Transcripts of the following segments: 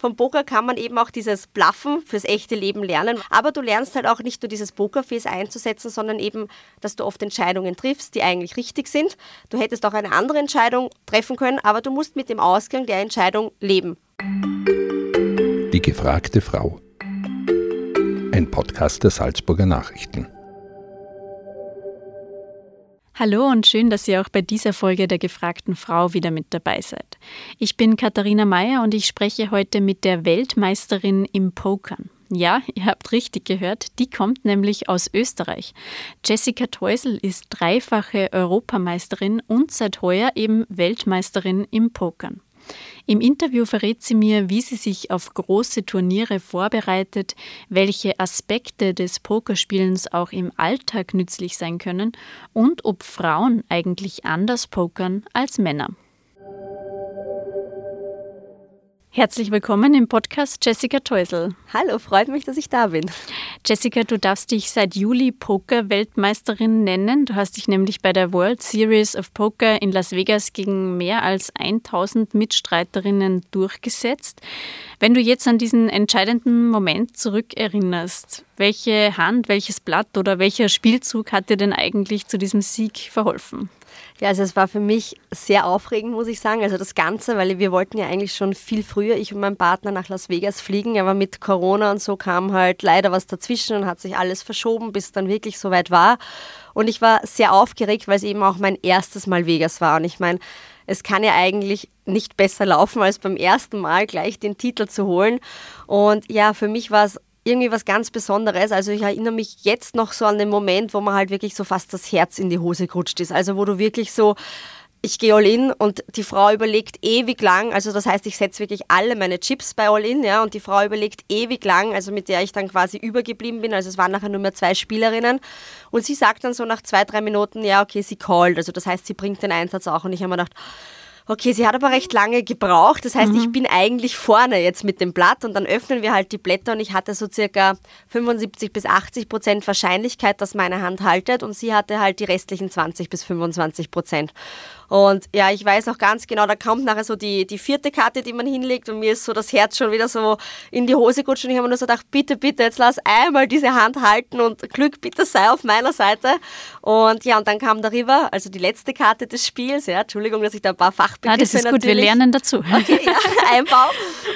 Vom Poker kann man eben auch dieses Bluffen fürs echte Leben lernen. Aber du lernst halt auch nicht nur dieses Pokerface einzusetzen, sondern eben, dass du oft Entscheidungen triffst, die eigentlich richtig sind. Du hättest auch eine andere Entscheidung treffen können, aber du musst mit dem Ausgang der Entscheidung leben. Die gefragte Frau. Ein Podcast der Salzburger Nachrichten. Hallo und schön, dass ihr auch bei dieser Folge der gefragten Frau wieder mit dabei seid. Ich bin Katharina Mayer und ich spreche heute mit der Weltmeisterin im Pokern. Ja, ihr habt richtig gehört, die kommt nämlich aus Österreich. Jessica Teusel ist dreifache Europameisterin und seit heuer eben Weltmeisterin im Pokern. Im Interview verrät sie mir, wie sie sich auf große Turniere vorbereitet, welche Aspekte des Pokerspielens auch im Alltag nützlich sein können und ob Frauen eigentlich anders pokern als Männer. Herzlich willkommen im Podcast Jessica Teusel. Hallo, freut mich, dass ich da bin. Jessica, du darfst dich seit Juli Poker-Weltmeisterin nennen. Du hast dich nämlich bei der World Series of Poker in Las Vegas gegen mehr als 1000 Mitstreiterinnen durchgesetzt. Wenn du jetzt an diesen entscheidenden Moment zurückerinnerst, welche Hand, welches Blatt oder welcher Spielzug hat dir denn eigentlich zu diesem Sieg verholfen? Ja, also es war für mich sehr aufregend, muss ich sagen. Also das Ganze, weil wir wollten ja eigentlich schon viel früher, ich und mein Partner, nach Las Vegas fliegen, aber mit Corona und so kam halt leider was dazwischen und hat sich alles verschoben, bis es dann wirklich soweit war. Und ich war sehr aufgeregt, weil es eben auch mein erstes Mal Vegas war. Und ich meine, es kann ja eigentlich nicht besser laufen, als beim ersten Mal gleich den Titel zu holen. Und ja, für mich war es irgendwie was ganz Besonderes. Also ich erinnere mich jetzt noch so an den Moment, wo man halt wirklich so fast das Herz in die Hose gerutscht ist. Also wo du wirklich so, ich gehe all in und die Frau überlegt ewig lang, also das heißt, ich setze wirklich alle meine Chips bei all in, ja, und die Frau überlegt ewig lang, also mit der ich dann quasi übergeblieben bin, also es waren nachher nur mehr zwei Spielerinnen und sie sagt dann so nach zwei, drei Minuten, ja, okay, sie callt, also das heißt, sie bringt den Einsatz auch und ich habe mir gedacht, Okay, sie hat aber recht lange gebraucht. Das heißt, mhm. ich bin eigentlich vorne jetzt mit dem Blatt und dann öffnen wir halt die Blätter und ich hatte so circa 75 bis 80 Prozent Wahrscheinlichkeit, dass meine Hand haltet und sie hatte halt die restlichen 20 bis 25 Prozent. Und ja, ich weiß auch ganz genau, da kommt nachher so die, die vierte Karte, die man hinlegt und mir ist so das Herz schon wieder so in die Hose gerutscht und ich habe mir nur so gedacht, bitte, bitte, jetzt lass einmal diese Hand halten und Glück bitte sei auf meiner Seite. Und ja, und dann kam der River, also die letzte Karte des Spiels, ja, Entschuldigung, dass ich da ein paar Fachbegriffe ah, Das ist gut, wir lernen dazu. Okay, ja, Einbau.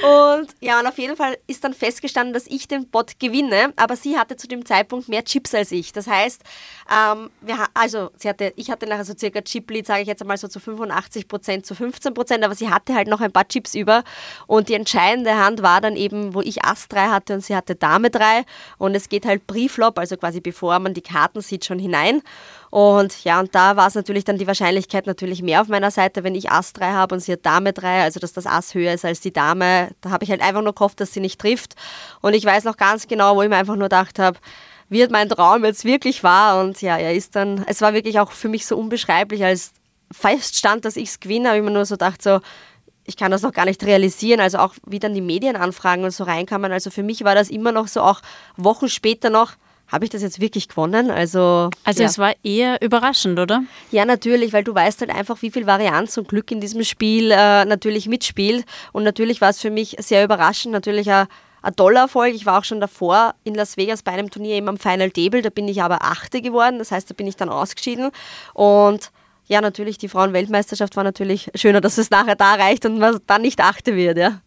Und ja, und auf jeden Fall ist dann festgestanden, dass ich den Bot gewinne, aber sie hatte zu dem Zeitpunkt mehr Chips als ich. Das heißt, ähm, wir, also sie hatte, ich hatte nachher so circa Chip-Lead, sage ich jetzt einmal so zu 85 Prozent zu 15 Prozent, aber sie hatte halt noch ein paar Chips über und die entscheidende Hand war dann eben, wo ich Ass 3 hatte und sie hatte Dame 3 und es geht halt Brieflop, also quasi bevor man die Karten sieht, schon hinein. Und ja, und da war es natürlich dann die Wahrscheinlichkeit natürlich mehr auf meiner Seite, wenn ich Ass 3 habe und sie hat Dame 3, also dass das Ass höher ist als die Dame. Da habe ich halt einfach nur gehofft, dass sie nicht trifft. Und ich weiß noch ganz genau, wo ich mir einfach nur gedacht habe, wird mein Traum jetzt wirklich wahr? Und ja, er ist dann, es war wirklich auch für mich so unbeschreiblich, als feststand, dass ich es gewinne, habe ich mir nur so gedacht, so, ich kann das noch gar nicht realisieren. Also auch wie dann die Medienanfragen und so reinkamen. Also für mich war das immer noch so, auch Wochen später noch, habe ich das jetzt wirklich gewonnen? Also, also ja. es war eher überraschend, oder? Ja, natürlich, weil du weißt halt einfach, wie viel Varianz und Glück in diesem Spiel äh, natürlich mitspielt. Und natürlich war es für mich sehr überraschend, natürlich ein, ein toller Erfolg. Ich war auch schon davor in Las Vegas bei einem Turnier eben am Final Table, da bin ich aber Achte geworden, das heißt, da bin ich dann ausgeschieden. Und ja, natürlich, die Frauenweltmeisterschaft war natürlich schöner, dass es nachher da reicht und man dann nicht achte wird, ja.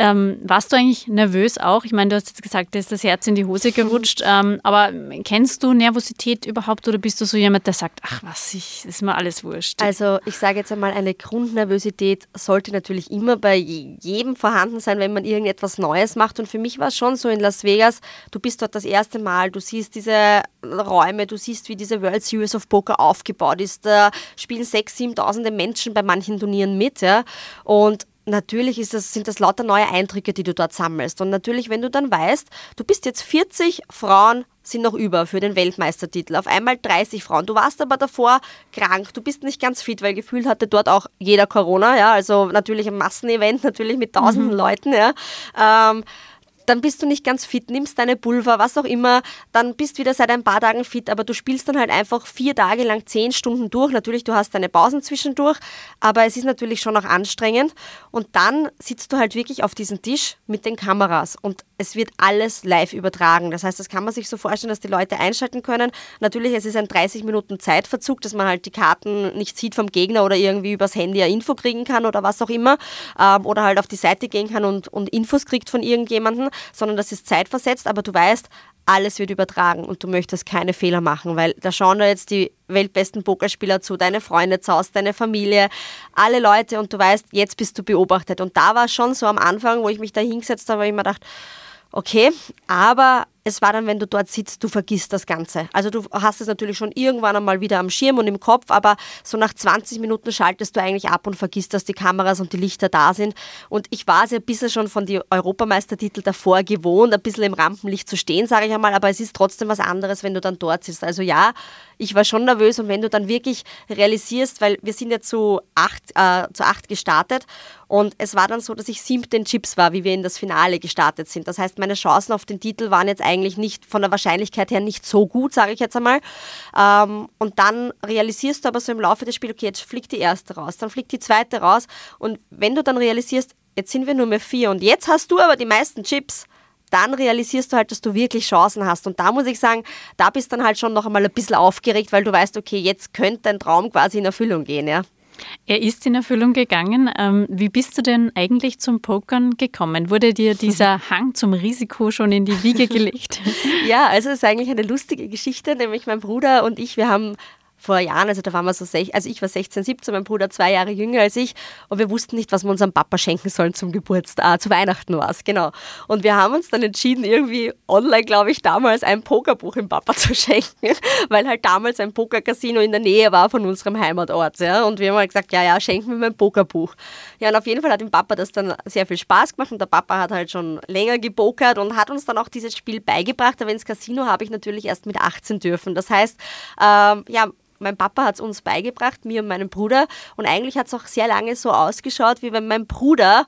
Ähm, warst du eigentlich nervös auch? Ich meine, du hast jetzt gesagt, da ist das Herz in die Hose gerutscht. Ähm, aber kennst du Nervosität überhaupt oder bist du so jemand, der sagt, ach was, ich, ist mir alles wurscht? Also ich sage jetzt einmal, eine Grundnervosität sollte natürlich immer bei jedem vorhanden sein, wenn man irgendetwas Neues macht. Und für mich war es schon so in Las Vegas, du bist dort das erste Mal, du siehst diese Räume, du siehst, wie diese World Series of Poker aufgebaut ist. Da spielen 6.000, 7.000 Menschen bei manchen Turnieren mit. Ja? Und natürlich ist das, sind das lauter neue Eindrücke, die du dort sammelst. Und natürlich, wenn du dann weißt, du bist jetzt 40 Frauen sind noch über für den Weltmeistertitel. Auf einmal 30 Frauen. Du warst aber davor krank, du bist nicht ganz fit, weil gefühlt hatte dort auch jeder Corona, ja. Also natürlich ein Massenevent, natürlich mit tausenden mhm. Leuten, ja. Ähm, dann bist du nicht ganz fit, nimmst deine Pulver, was auch immer, dann bist wieder seit ein paar Tagen fit, aber du spielst dann halt einfach vier Tage lang zehn Stunden durch. Natürlich, du hast deine Pausen zwischendurch, aber es ist natürlich schon auch anstrengend. Und dann sitzt du halt wirklich auf diesem Tisch mit den Kameras und es wird alles live übertragen. Das heißt, das kann man sich so vorstellen, dass die Leute einschalten können. Natürlich, es ist ein 30 Minuten Zeitverzug, dass man halt die Karten nicht sieht vom Gegner oder irgendwie übers Handy eine Info kriegen kann oder was auch immer. Ähm, oder halt auf die Seite gehen kann und, und Infos kriegt von irgendjemandem, sondern das ist zeitversetzt. Aber du weißt, alles wird übertragen und du möchtest keine Fehler machen, weil da schauen da jetzt die weltbesten Pokerspieler zu, deine Freunde zu Hause, deine Familie, alle Leute und du weißt, jetzt bist du beobachtet. Und da war es schon so am Anfang, wo ich mich da hingesetzt habe, habe ich mir gedacht, okay, aber es war dann, wenn du dort sitzt, du vergisst das Ganze. Also du hast es natürlich schon irgendwann einmal wieder am Schirm und im Kopf, aber so nach 20 Minuten schaltest du eigentlich ab und vergisst, dass die Kameras und die Lichter da sind. Und ich war es ja ein bisschen schon von den Europameistertitel davor gewohnt, ein bisschen im Rampenlicht zu stehen, sage ich einmal, aber es ist trotzdem was anderes, wenn du dann dort sitzt. Also ja, ich war schon nervös und wenn du dann wirklich realisierst, weil wir sind ja zu acht, äh, zu acht gestartet und es war dann so, dass ich siebte in Chips war, wie wir in das Finale gestartet sind. Das heißt, meine Chancen auf den Titel waren jetzt eigentlich nicht von der Wahrscheinlichkeit her nicht so gut, sage ich jetzt einmal. Ähm, und dann realisierst du aber so im Laufe des Spiels, okay, jetzt fliegt die erste raus, dann fliegt die zweite raus. Und wenn du dann realisierst, jetzt sind wir nur mehr vier und jetzt hast du aber die meisten Chips, dann realisierst du halt, dass du wirklich Chancen hast. Und da muss ich sagen, da bist du dann halt schon noch einmal ein bisschen aufgeregt, weil du weißt, okay, jetzt könnte dein Traum quasi in Erfüllung gehen, ja. Er ist in Erfüllung gegangen. Ähm, wie bist du denn eigentlich zum Pokern gekommen? Wurde dir dieser Hang zum Risiko schon in die Wiege gelegt? ja, also es ist eigentlich eine lustige Geschichte, nämlich mein Bruder und ich, wir haben vor Jahren, also da waren wir so, sech, also ich war 16, 17, mein Bruder zwei Jahre jünger als ich und wir wussten nicht, was wir unserem Papa schenken sollen zum Geburtstag, ah, zu Weihnachten war es, genau. Und wir haben uns dann entschieden, irgendwie online, glaube ich, damals ein Pokerbuch im Papa zu schenken, weil halt damals ein Pokercasino in der Nähe war von unserem Heimatort, ja. Und wir haben halt gesagt, ja, ja, schenken wir mir ein Pokerbuch. Ja, und auf jeden Fall hat dem Papa das dann sehr viel Spaß gemacht und der Papa hat halt schon länger gepokert und hat uns dann auch dieses Spiel beigebracht, aber ins Casino habe ich natürlich erst mit 18 dürfen. Das heißt, ähm, ja, mein Papa hat es uns beigebracht, mir und meinem Bruder. Und eigentlich hat es auch sehr lange so ausgeschaut, wie wenn mein Bruder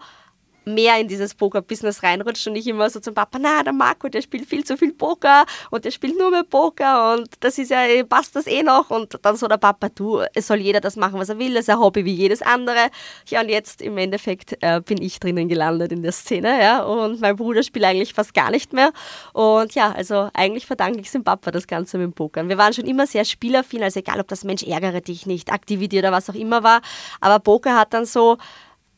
mehr in dieses Poker-Business reinrutscht und ich immer so zum Papa, na, der Marco, der spielt viel zu viel Poker und der spielt nur mehr Poker und das ist ja, passt das eh noch und dann so der Papa, du, es soll jeder das machen, was er will, das ist ein Hobby wie jedes andere. Ja, und jetzt im Endeffekt äh, bin ich drinnen gelandet in der Szene, ja, und mein Bruder spielt eigentlich fast gar nicht mehr und ja, also eigentlich verdanke ich dem Papa, das Ganze mit dem Pokern. Wir waren schon immer sehr spielaffin, also egal, ob das Mensch ärgere dich nicht, Aktivität oder was auch immer war, aber Poker hat dann so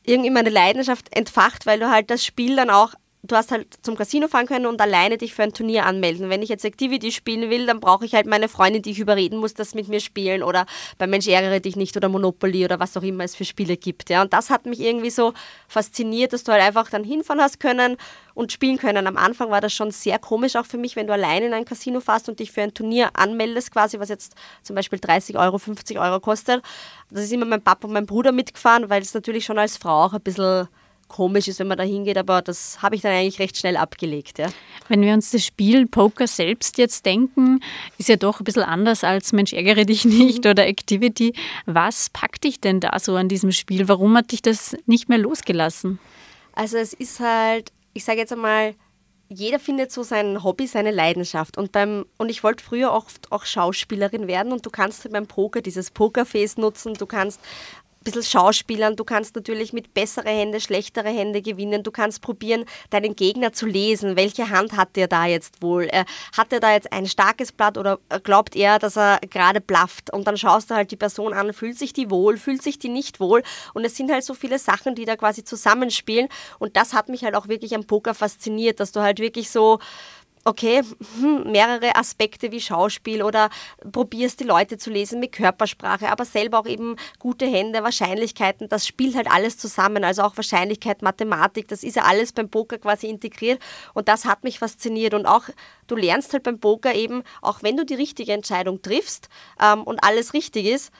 irgendwie meine Leidenschaft entfacht, weil du halt das Spiel dann auch du hast halt zum Casino fahren können und alleine dich für ein Turnier anmelden. Wenn ich jetzt Activity spielen will, dann brauche ich halt meine Freundin, die ich überreden muss, das mit mir spielen oder bei Mensch ärgere dich nicht oder Monopoly oder was auch immer es für Spiele gibt. Ja. Und das hat mich irgendwie so fasziniert, dass du halt einfach dann hinfahren hast können und spielen können. Am Anfang war das schon sehr komisch auch für mich, wenn du alleine in ein Casino fährst und dich für ein Turnier anmeldest, quasi, was jetzt zum Beispiel 30 Euro, 50 Euro kostet. Das ist immer mein Papa und mein Bruder mitgefahren, weil es natürlich schon als Frau auch ein bisschen komisch ist, wenn man da hingeht, aber das habe ich dann eigentlich recht schnell abgelegt. Ja. Wenn wir uns das Spiel Poker selbst jetzt denken, ist ja doch ein bisschen anders als Mensch ärgere dich nicht oder Activity. Was packt dich denn da so an diesem Spiel? Warum hat dich das nicht mehr losgelassen? Also es ist halt, ich sage jetzt einmal, jeder findet so sein Hobby, seine Leidenschaft. Und, beim, und ich wollte früher oft auch Schauspielerin werden und du kannst beim Poker dieses Pokerface nutzen, du kannst bisschen Schauspielern. Du kannst natürlich mit bessere Hände, schlechtere Hände gewinnen. Du kannst probieren, deinen Gegner zu lesen. Welche Hand hat der da jetzt wohl? Äh, hat er da jetzt ein starkes Blatt oder glaubt er, dass er gerade blafft? Und dann schaust du halt die Person an, fühlt sich die wohl, fühlt sich die nicht wohl? Und es sind halt so viele Sachen, die da quasi zusammenspielen. Und das hat mich halt auch wirklich am Poker fasziniert, dass du halt wirklich so okay, hm, mehrere Aspekte wie Schauspiel oder probierst die Leute zu lesen mit Körpersprache, aber selber auch eben gute Hände, Wahrscheinlichkeiten, das spielt halt alles zusammen, also auch Wahrscheinlichkeit, Mathematik, das ist ja alles beim Poker quasi integriert und das hat mich fasziniert und auch du lernst halt beim Poker eben, auch wenn du die richtige Entscheidung triffst ähm, und alles richtig ist,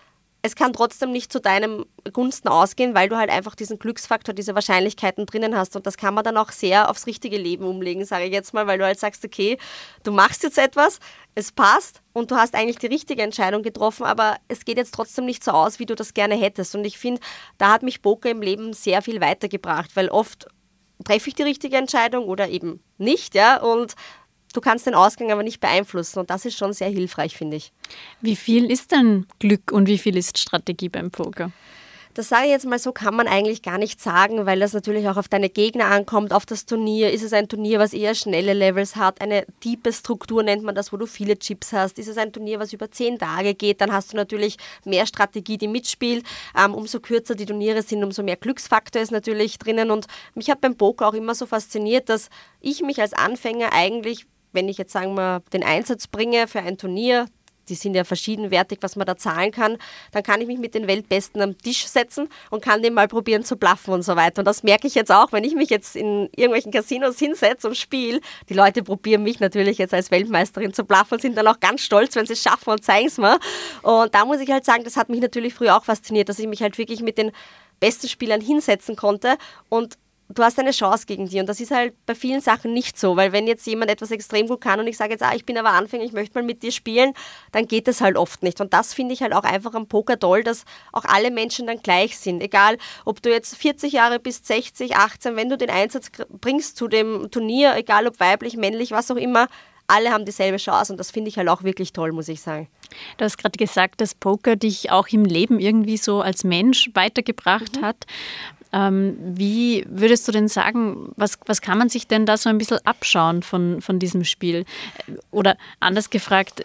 es kann trotzdem nicht zu deinem Gunsten ausgehen, weil du halt einfach diesen Glücksfaktor, diese Wahrscheinlichkeiten drinnen hast. Und das kann man dann auch sehr aufs richtige Leben umlegen, sage ich jetzt mal, weil du halt sagst, okay, du machst jetzt etwas, es passt und du hast eigentlich die richtige Entscheidung getroffen, aber es geht jetzt trotzdem nicht so aus, wie du das gerne hättest. Und ich finde, da hat mich Poker im Leben sehr viel weitergebracht, weil oft treffe ich die richtige Entscheidung oder eben nicht, ja, und du kannst den Ausgang aber nicht beeinflussen und das ist schon sehr hilfreich, finde ich. Wie viel ist denn Glück und wie viel ist Strategie beim Poker? Das sage ich jetzt mal so, kann man eigentlich gar nicht sagen, weil das natürlich auch auf deine Gegner ankommt, auf das Turnier. Ist es ein Turnier, was eher schnelle Levels hat? Eine tiefe Struktur nennt man das, wo du viele Chips hast. Ist es ein Turnier, was über zehn Tage geht? Dann hast du natürlich mehr Strategie, die mitspielt. Ähm, umso kürzer die Turniere sind, umso mehr Glücksfaktor ist natürlich drinnen. Und mich hat beim Poker auch immer so fasziniert, dass ich mich als Anfänger eigentlich wenn ich jetzt sagen wir den Einsatz bringe für ein Turnier, die sind ja verschiedenwertig, was man da zahlen kann, dann kann ich mich mit den Weltbesten am Tisch setzen und kann den mal probieren zu bluffen und so weiter. Und das merke ich jetzt auch, wenn ich mich jetzt in irgendwelchen Casinos hinsetze und spiele. Die Leute probieren mich natürlich jetzt als Weltmeisterin zu bluffen und sind dann auch ganz stolz, wenn sie es schaffen und zeigen es mir. Und da muss ich halt sagen, das hat mich natürlich früher auch fasziniert, dass ich mich halt wirklich mit den besten Spielern hinsetzen konnte und du hast eine Chance gegen die. Und das ist halt bei vielen Sachen nicht so, weil wenn jetzt jemand etwas extrem gut kann und ich sage jetzt, ah, ich bin aber Anfänger, ich möchte mal mit dir spielen, dann geht das halt oft nicht. Und das finde ich halt auch einfach am Poker toll, dass auch alle Menschen dann gleich sind. Egal, ob du jetzt 40 Jahre bist, 60, 18, wenn du den Einsatz bringst zu dem Turnier, egal ob weiblich, männlich, was auch immer, alle haben dieselbe Chance und das finde ich halt auch wirklich toll, muss ich sagen. Du hast gerade gesagt, dass Poker dich auch im Leben irgendwie so als Mensch weitergebracht mhm. hat. Ähm, wie würdest du denn sagen, was, was kann man sich denn da so ein bisschen abschauen von, von diesem Spiel? Oder anders gefragt,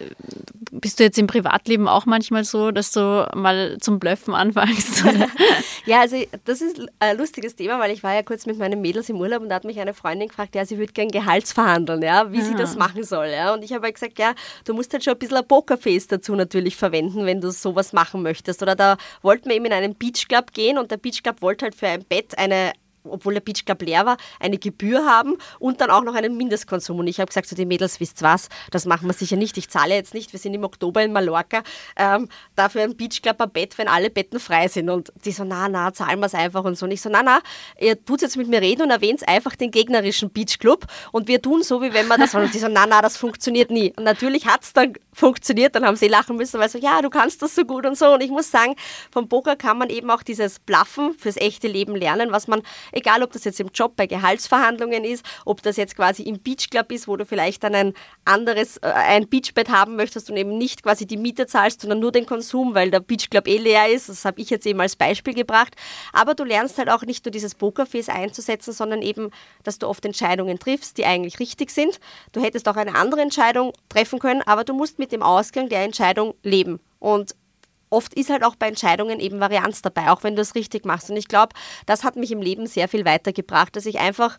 bist du jetzt im Privatleben auch manchmal so, dass du mal zum Blöffen anfängst? ja, also das ist ein lustiges Thema, weil ich war ja kurz mit meinen Mädels im Urlaub und da hat mich eine Freundin gefragt, ja, sie würde gern Gehaltsverhandeln, ja, wie ah. sie das ah. machen soll. Ja. Und ich habe halt gesagt, ja, du musst halt schon ein bisschen ein Pokerface dazu natürlich verwenden, wenn du sowas machen möchtest. Oder da wollten wir eben in einen Beachclub gehen und der Beachclub wollte halt für ein Bett eine obwohl der Beach Club leer war, eine Gebühr haben und dann auch noch einen Mindestkonsum. Und ich habe gesagt zu den Mädels, wisst was, das machen wir sicher nicht. Ich zahle jetzt nicht, wir sind im Oktober in Mallorca, ähm, dafür ein Beach Club ein Bett, wenn alle Betten frei sind. Und die so, na, na, zahlen wir es einfach und so. Und ich so, na, na, ihr tut jetzt mit mir reden und erwähnt einfach den gegnerischen Beach Club und wir tun so, wie wenn wir das. Und die so, na, na, das funktioniert nie. Und natürlich hat es dann funktioniert, dann haben sie lachen müssen, weil so, ja, du kannst das so gut und so. Und ich muss sagen, vom Poker kann man eben auch dieses Bluffen fürs echte Leben lernen, was man egal ob das jetzt im Job bei Gehaltsverhandlungen ist, ob das jetzt quasi im Beachclub ist, wo du vielleicht dann ein anderes, äh, ein Beachbett haben möchtest und eben nicht quasi die Miete zahlst, sondern nur den Konsum, weil der Beachclub eh leer ist. Das habe ich jetzt eben als Beispiel gebracht. Aber du lernst halt auch nicht nur dieses Pokerface einzusetzen, sondern eben, dass du oft Entscheidungen triffst, die eigentlich richtig sind. Du hättest auch eine andere Entscheidung treffen können, aber du musst mit dem Ausgang der Entscheidung leben. Und oft ist halt auch bei Entscheidungen eben Varianz dabei, auch wenn du es richtig machst. Und ich glaube, das hat mich im Leben sehr viel weitergebracht, dass ich einfach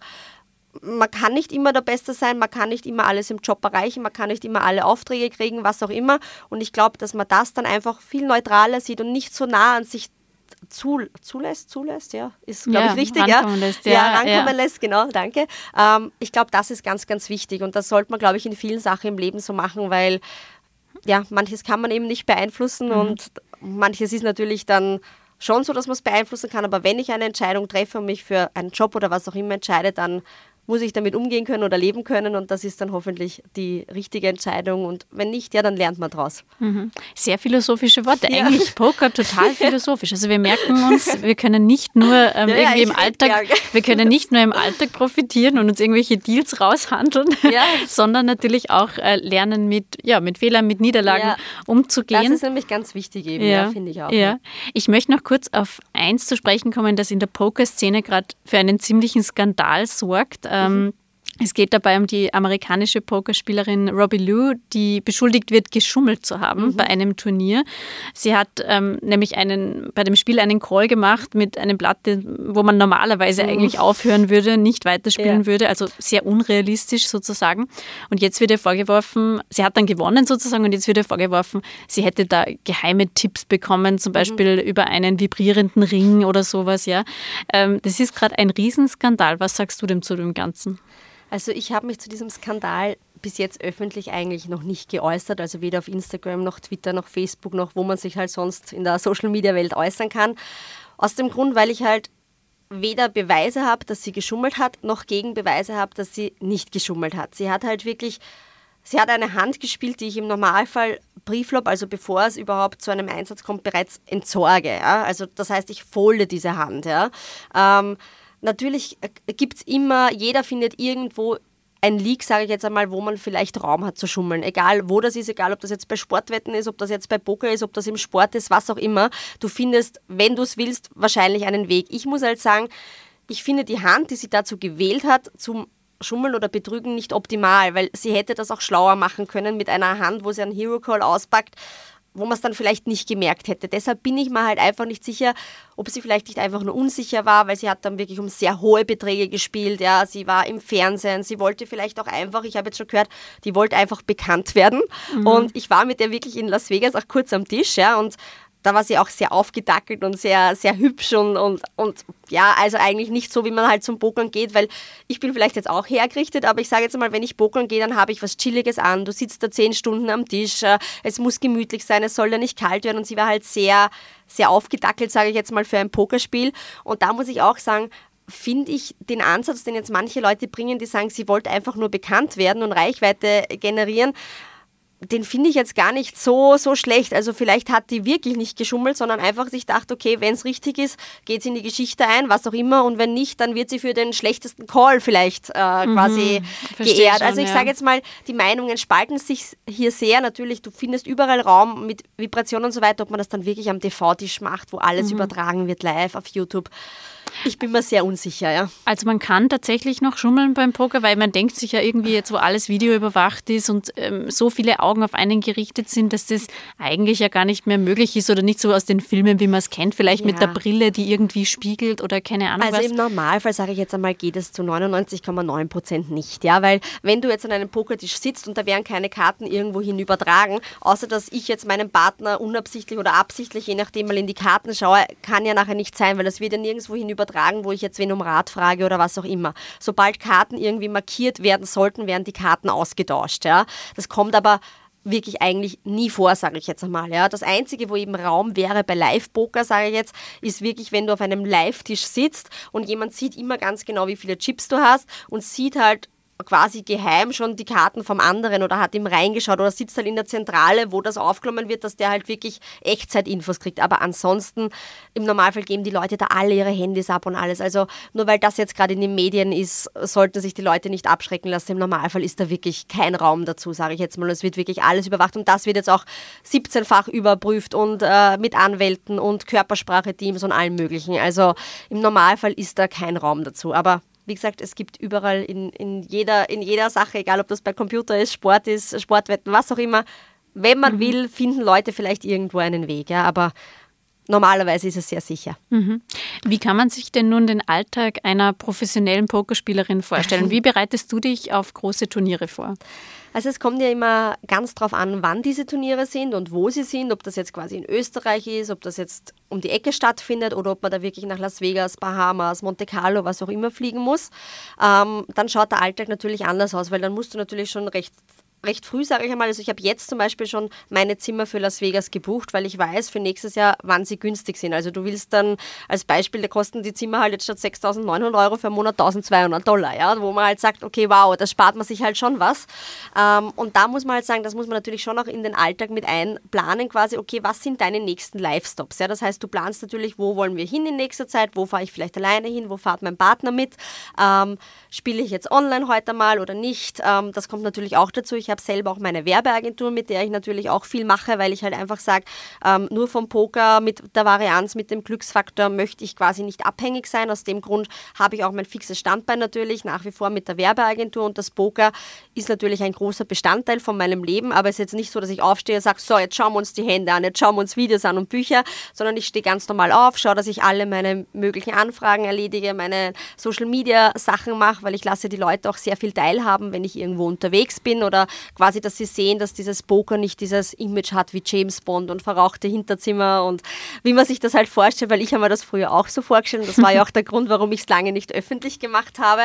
man kann nicht immer der Beste sein, man kann nicht immer alles im Job erreichen, man kann nicht immer alle Aufträge kriegen, was auch immer. Und ich glaube, dass man das dann einfach viel neutraler sieht und nicht so nah an sich zu, zulässt, zulässt, ja, ist, glaube ja, ich, richtig, ja. Lässt, ja. ja, rankommen ja. lässt, genau, danke. Ähm, ich glaube, das ist ganz, ganz wichtig und das sollte man, glaube ich, in vielen Sachen im Leben so machen, weil ja, manches kann man eben nicht beeinflussen mhm. und manches ist natürlich dann schon so, dass man es beeinflussen kann, aber wenn ich eine Entscheidung treffe und mich für einen Job oder was auch immer entscheide, dann muss ich damit umgehen können oder leben können und das ist dann hoffentlich die richtige Entscheidung und wenn nicht, ja, dann lernt man draus. Mhm. Sehr philosophische Worte. Ja. Eigentlich Poker total philosophisch. Also wir merken uns, wir können nicht nur ähm, ja, irgendwie im Alltag, wir können nicht nur im Alltag profitieren und uns irgendwelche Deals raushandeln, ja. sondern natürlich auch äh, lernen mit, ja, mit Fehlern, mit Niederlagen umzugehen. Das ist nämlich ganz wichtig eben, ja, finde ich auch. Ja. Ich möchte noch kurz auf eins zu sprechen kommen, das in der Poker-Szene gerade für einen ziemlichen Skandal sorgt. Ähm, es geht dabei um die amerikanische Pokerspielerin Robbie Lou, die beschuldigt wird, geschummelt zu haben mhm. bei einem Turnier. Sie hat ähm, nämlich einen, bei dem Spiel einen Call gemacht mit einem Blatt, wo man normalerweise mhm. eigentlich aufhören würde, nicht weiterspielen ja. würde, also sehr unrealistisch sozusagen. Und jetzt wird ihr vorgeworfen, sie hat dann gewonnen sozusagen und jetzt wird ihr vorgeworfen, sie hätte da geheime Tipps bekommen, zum mhm. Beispiel mhm. über einen vibrierenden Ring oder sowas. Ja, ähm, das ist gerade ein Riesenskandal. Was sagst du dem zu dem Ganzen? Also ich habe mich zu diesem Skandal bis jetzt öffentlich eigentlich noch nicht geäußert, also weder auf Instagram noch Twitter noch Facebook noch, wo man sich halt sonst in der Social-Media-Welt äußern kann. Aus dem Grund, weil ich halt weder Beweise habe, dass sie geschummelt hat, noch Gegenbeweise habe, dass sie nicht geschummelt hat. Sie hat halt wirklich, sie hat eine Hand gespielt, die ich im Normalfall Brieflob, also bevor es überhaupt zu einem Einsatz kommt, bereits entsorge. Ja? Also das heißt, ich folde diese Hand. Ja? Ähm, natürlich äh, gibt es immer, jeder findet irgendwo ein Leak, sage ich jetzt einmal, wo man vielleicht Raum hat zu schummeln. Egal, wo das ist, egal, ob das jetzt bei Sportwetten ist, ob das jetzt bei Poker ist, ob das im Sport ist, was auch immer. Du findest, wenn du es willst, wahrscheinlich einen Weg. Ich muss halt sagen, ich finde die Hand, die sie dazu gewählt hat, zum Schummeln oder Betrügen nicht optimal, weil sie hätte das auch schlauer machen können mit einer Hand, wo sie einen Hero Call auspackt wo man es dann vielleicht nicht gemerkt hätte. Deshalb bin ich mir halt einfach nicht sicher, ob sie vielleicht nicht einfach nur unsicher war, weil sie hat dann wirklich um sehr hohe Beträge gespielt. Ja, sie war im Fernsehen, sie wollte vielleicht auch einfach, ich habe jetzt schon gehört, die wollte einfach bekannt werden. Mhm. Und ich war mit der wirklich in Las Vegas auch kurz am Tisch, ja, und da war sie auch sehr aufgedackelt und sehr, sehr hübsch und, und, und ja, also eigentlich nicht so, wie man halt zum Pokern geht, weil ich bin vielleicht jetzt auch hergerichtet, aber ich sage jetzt mal, wenn ich pokern gehe, dann habe ich was Chilliges an. Du sitzt da zehn Stunden am Tisch, äh, es muss gemütlich sein, es soll ja nicht kalt werden und sie war halt sehr, sehr aufgedackelt, sage ich jetzt mal, für ein Pokerspiel. Und da muss ich auch sagen, finde ich den Ansatz, den jetzt manche Leute bringen, die sagen, sie wollte einfach nur bekannt werden und Reichweite generieren, den finde ich jetzt gar nicht so, so schlecht. Also vielleicht hat die wirklich nicht geschummelt, sondern einfach sich gedacht, okay, wenn es richtig ist, geht sie in die Geschichte ein, was auch immer. Und wenn nicht, dann wird sie für den schlechtesten Call vielleicht äh, mhm, quasi geehrt. Schon, also ich ja. sage jetzt mal, die Meinungen spalten sich hier sehr. Natürlich, du findest überall Raum mit Vibrationen und so weiter, ob man das dann wirklich am TV-Tisch macht, wo alles mhm. übertragen wird live auf YouTube. Ich bin mir sehr unsicher, ja. Also man kann tatsächlich noch schummeln beim Poker, weil man denkt sich ja irgendwie jetzt, wo alles Video überwacht ist und ähm, so viele Augen auf einen gerichtet sind, dass das eigentlich ja gar nicht mehr möglich ist oder nicht so aus den Filmen, wie man es kennt, vielleicht ja. mit der Brille, die irgendwie spiegelt oder keine Ahnung also was. im Normalfall, sage ich jetzt einmal, geht es zu 99,9 Prozent nicht, ja, weil wenn du jetzt an einem Pokertisch sitzt und da werden keine Karten irgendwo hin übertragen, außer dass ich jetzt meinem Partner unabsichtlich oder absichtlich, je nachdem mal in die Karten schaue, kann ja nachher nicht sein, weil das wird ja nirgendwo hin übertragen wo ich jetzt wen um Rat frage oder was auch immer. Sobald Karten irgendwie markiert werden sollten, werden die Karten ausgetauscht. Ja? Das kommt aber wirklich eigentlich nie vor, sage ich jetzt einmal. Ja. Das Einzige, wo eben Raum wäre bei Live-Poker, sage ich jetzt, ist wirklich, wenn du auf einem Live-Tisch sitzt und jemand sieht immer ganz genau, wie viele Chips du hast und sieht halt quasi geheim schon die Karten vom anderen oder hat ihm reingeschaut oder sitzt halt in der Zentrale, wo das aufgenommen wird, dass der halt wirklich Echtzeit-Infos kriegt. Aber ansonsten, im Normalfall geben die Leute da alle ihre Handys ab und alles. Also nur weil das jetzt gerade in den Medien ist, sollten sich die Leute nicht abschrecken lassen. Im Normalfall ist da wirklich kein Raum dazu, sage ich jetzt mal. Es wird wirklich alles überwacht und das wird jetzt auch 17-fach überprüft und äh, mit Anwälten und Körpersprache-Teams und allem Möglichen. Also im Normalfall ist da kein Raum dazu. Aber wie gesagt, es gibt überall in, in, jeder, in jeder Sache, egal ob das bei Computer ist, Sport ist, Sportwetten, was auch immer, wenn man mhm. will, finden Leute vielleicht irgendwo einen Weg. Ja, aber normalerweise ist es sehr sicher. Mhm. Wie kann man sich denn nun den Alltag einer professionellen Pokerspielerin vorstellen? Wie bereitest du dich auf große Turniere vor? Also es kommt ja immer ganz drauf an, wann diese Turniere sind und wo sie sind, ob das jetzt quasi in Österreich ist, ob das jetzt um die Ecke stattfindet oder ob man da wirklich nach Las Vegas, Bahamas, Monte Carlo, was auch immer fliegen muss. Ähm, dann schaut der Alltag natürlich anders aus, weil dann musst du natürlich schon recht recht früh, sage ich einmal. Also ich habe jetzt zum Beispiel schon meine Zimmer für Las Vegas gebucht, weil ich weiß für nächstes Jahr, wann sie günstig sind. Also du willst dann als Beispiel, da kosten die Zimmer halt jetzt statt 6.900 Euro für einen Monat 1.200 Dollar, ja, wo man halt sagt, okay, wow, das spart man sich halt schon was. Ähm, und da muss man halt sagen, das muss man natürlich schon auch in den Alltag mit einplanen, quasi, okay, was sind deine nächsten Live-Stops? Ja, das heißt, du planst natürlich, wo wollen wir hin in nächster Zeit, wo fahre ich vielleicht alleine hin, wo fährt mein Partner mit, ähm, spiele ich jetzt online heute mal oder nicht. Ähm, das kommt natürlich auch dazu. Habe selber auch meine Werbeagentur, mit der ich natürlich auch viel mache, weil ich halt einfach sage, ähm, nur vom Poker mit der Varianz, mit dem Glücksfaktor möchte ich quasi nicht abhängig sein. Aus dem Grund habe ich auch mein fixes Standbein natürlich nach wie vor mit der Werbeagentur und das Poker ist natürlich ein großer Bestandteil von meinem Leben, aber es ist jetzt nicht so, dass ich aufstehe und sage, so, jetzt schauen wir uns die Hände an, jetzt schauen wir uns Videos an und Bücher, sondern ich stehe ganz normal auf, schaue, dass ich alle meine möglichen Anfragen erledige, meine Social Media Sachen mache, weil ich lasse die Leute auch sehr viel teilhaben, wenn ich irgendwo unterwegs bin oder quasi, dass sie sehen, dass dieses Poker nicht dieses Image hat wie James Bond und verrauchte Hinterzimmer und wie man sich das halt vorstellt, weil ich habe mir das früher auch so vorgestellt und das war ja auch der Grund, warum ich es lange nicht öffentlich gemacht habe.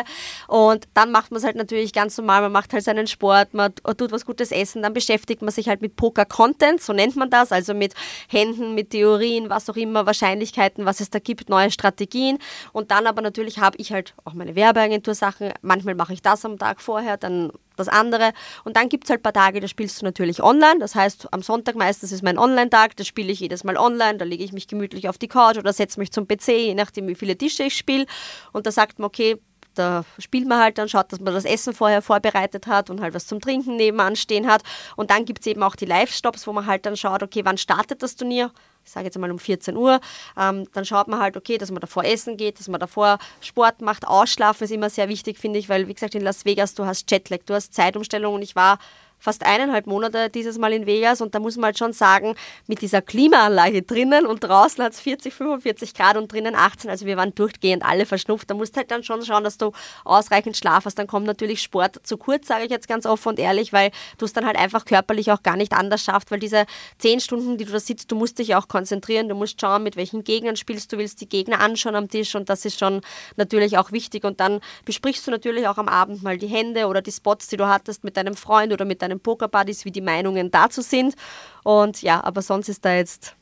Und dann macht man es halt natürlich ganz normal, man macht halt seinen Sport, man tut was Gutes essen, dann beschäftigt man sich halt mit Poker-Content, so nennt man das, also mit Händen, mit Theorien, was auch immer, Wahrscheinlichkeiten, was es da gibt, neue Strategien und dann aber natürlich habe ich halt auch meine Werbeagentur-Sachen, manchmal mache ich das am Tag vorher, dann das andere. Und dann gibt es halt ein paar Tage, da spielst du natürlich online. Das heißt, am Sonntag meistens ist mein Online-Tag, da spiele ich jedes Mal online, da lege ich mich gemütlich auf die Couch oder setze mich zum PC, je nachdem, wie viele Tische ich spiele. Und da sagt man, okay, da spielt man halt dann, schaut, dass man das Essen vorher vorbereitet hat und halt was zum Trinken nebenan stehen hat. Und dann gibt es eben auch die Live-Stops, wo man halt dann schaut, okay, wann startet das Turnier? Ich sage jetzt mal um 14 Uhr. Ähm, dann schaut man halt, okay, dass man davor essen geht, dass man davor Sport macht. Ausschlafen ist immer sehr wichtig, finde ich, weil, wie gesagt, in Las Vegas, du hast Jetlag, du hast Zeitumstellung und ich war fast eineinhalb Monate dieses Mal in Vegas. Und da muss man halt schon sagen, mit dieser Klimaanlage drinnen und draußen hat es 40, 45 Grad und drinnen 18, also wir waren durchgehend alle verschnupft. Da musst du halt dann schon schauen, dass du ausreichend Schlaf hast. Dann kommt natürlich Sport zu kurz, sage ich jetzt ganz offen und ehrlich, weil du es dann halt einfach körperlich auch gar nicht anders schaffst, weil diese zehn Stunden, die du da sitzt, du musst dich auch konzentrieren, du musst schauen, mit welchen Gegnern spielst du, willst die Gegner anschauen am Tisch. Und das ist schon natürlich auch wichtig. Und dann besprichst du natürlich auch am Abend mal die Hände oder die Spots, die du hattest mit deinem Freund oder mit deinem deinen Pokerbuddies, wie die Meinungen dazu sind. Und ja, aber sonst ist da jetzt,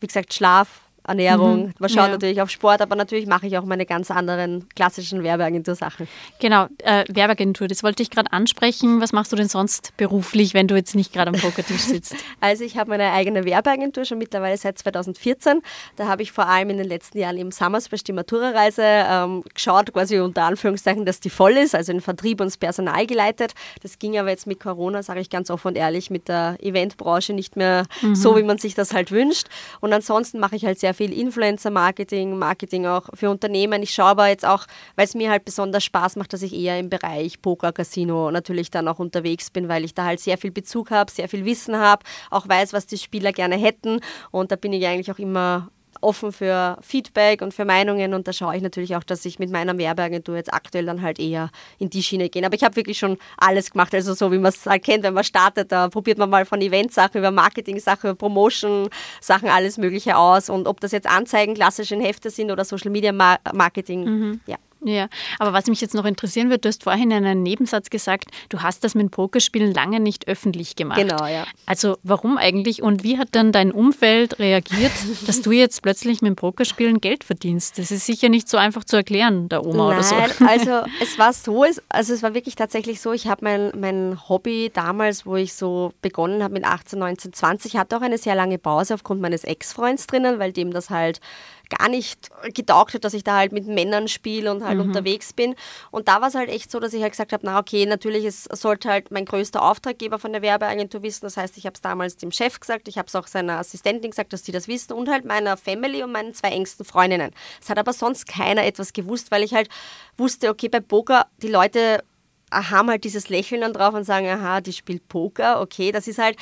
wie gesagt, Schlaf, Ernährung. Mhm. Man schaut ja. natürlich auf Sport, aber natürlich mache ich auch meine ganz anderen klassischen Werbeagentur-Sachen. Genau, äh, Werbeagentur, das wollte ich gerade ansprechen. Was machst du denn sonst beruflich, wenn du jetzt nicht gerade am Pokertisch sitzt? also ich habe meine eigene Werbeagentur schon mittlerweile seit 2014. Da habe ich vor allem in den letzten Jahren im Summersbash die Matura-Reise ähm, geschaut, quasi unter Anführungszeichen, dass die voll ist, also in Vertrieb und das Personal geleitet. Das ging aber jetzt mit Corona, sage ich ganz offen und ehrlich, mit der Eventbranche nicht mehr mhm. so, wie man sich das halt wünscht. Und ansonsten mache ich halt sehr sehr viel Influencer-Marketing, Marketing auch für Unternehmen. Ich schaue aber jetzt auch, weil es mir halt besonders Spaß macht, dass ich eher im Bereich Poker, Casino natürlich dann auch unterwegs bin, weil ich da halt sehr viel Bezug habe, sehr viel Wissen habe, auch weiß, was die Spieler gerne hätten. Und da bin ich eigentlich auch immer offen für Feedback und für Meinungen und da schaue ich natürlich auch, dass ich mit meiner Werbeagentur jetzt aktuell dann halt eher in die Schiene gehe. Aber ich habe wirklich schon alles gemacht, also so wie man es halt kennt, wenn man startet, da probiert man mal von Eventsachen über Marketing-Sachen, über Promotion-Sachen, alles Mögliche aus und ob das jetzt Anzeigen, klassischen Hefte sind oder Social-Media-Marketing, mhm. ja. Ja, aber was mich jetzt noch interessieren wird, du hast vorhin in einem Nebensatz gesagt, du hast das mit Pokerspielen lange nicht öffentlich gemacht. Genau, ja. Also warum eigentlich und wie hat dann dein Umfeld reagiert, dass du jetzt plötzlich mit Pokerspielen Geld verdienst? Das ist sicher nicht so einfach zu erklären, der Oma Nein, oder so. also es war so, also es war wirklich tatsächlich so, ich habe mein, mein Hobby damals, wo ich so begonnen habe mit 18, 19, 20, hatte auch eine sehr lange Pause aufgrund meines Ex-Freunds drinnen, weil dem das halt gar nicht getaugt hat, dass ich da halt mit Männern spiele und halt mhm. unterwegs bin. Und da war es halt echt so, dass ich halt gesagt habe, na okay, natürlich es sollte halt mein größter Auftraggeber von der Werbeagentur wissen. Das heißt, ich habe es damals dem Chef gesagt, ich habe es auch seiner Assistentin gesagt, dass die das wissen und halt meiner Family und meinen zwei engsten Freundinnen. Es hat aber sonst keiner etwas gewusst, weil ich halt wusste, okay, bei Poker, die Leute haben halt dieses Lächeln dann drauf und sagen, aha, die spielt Poker, okay, das ist halt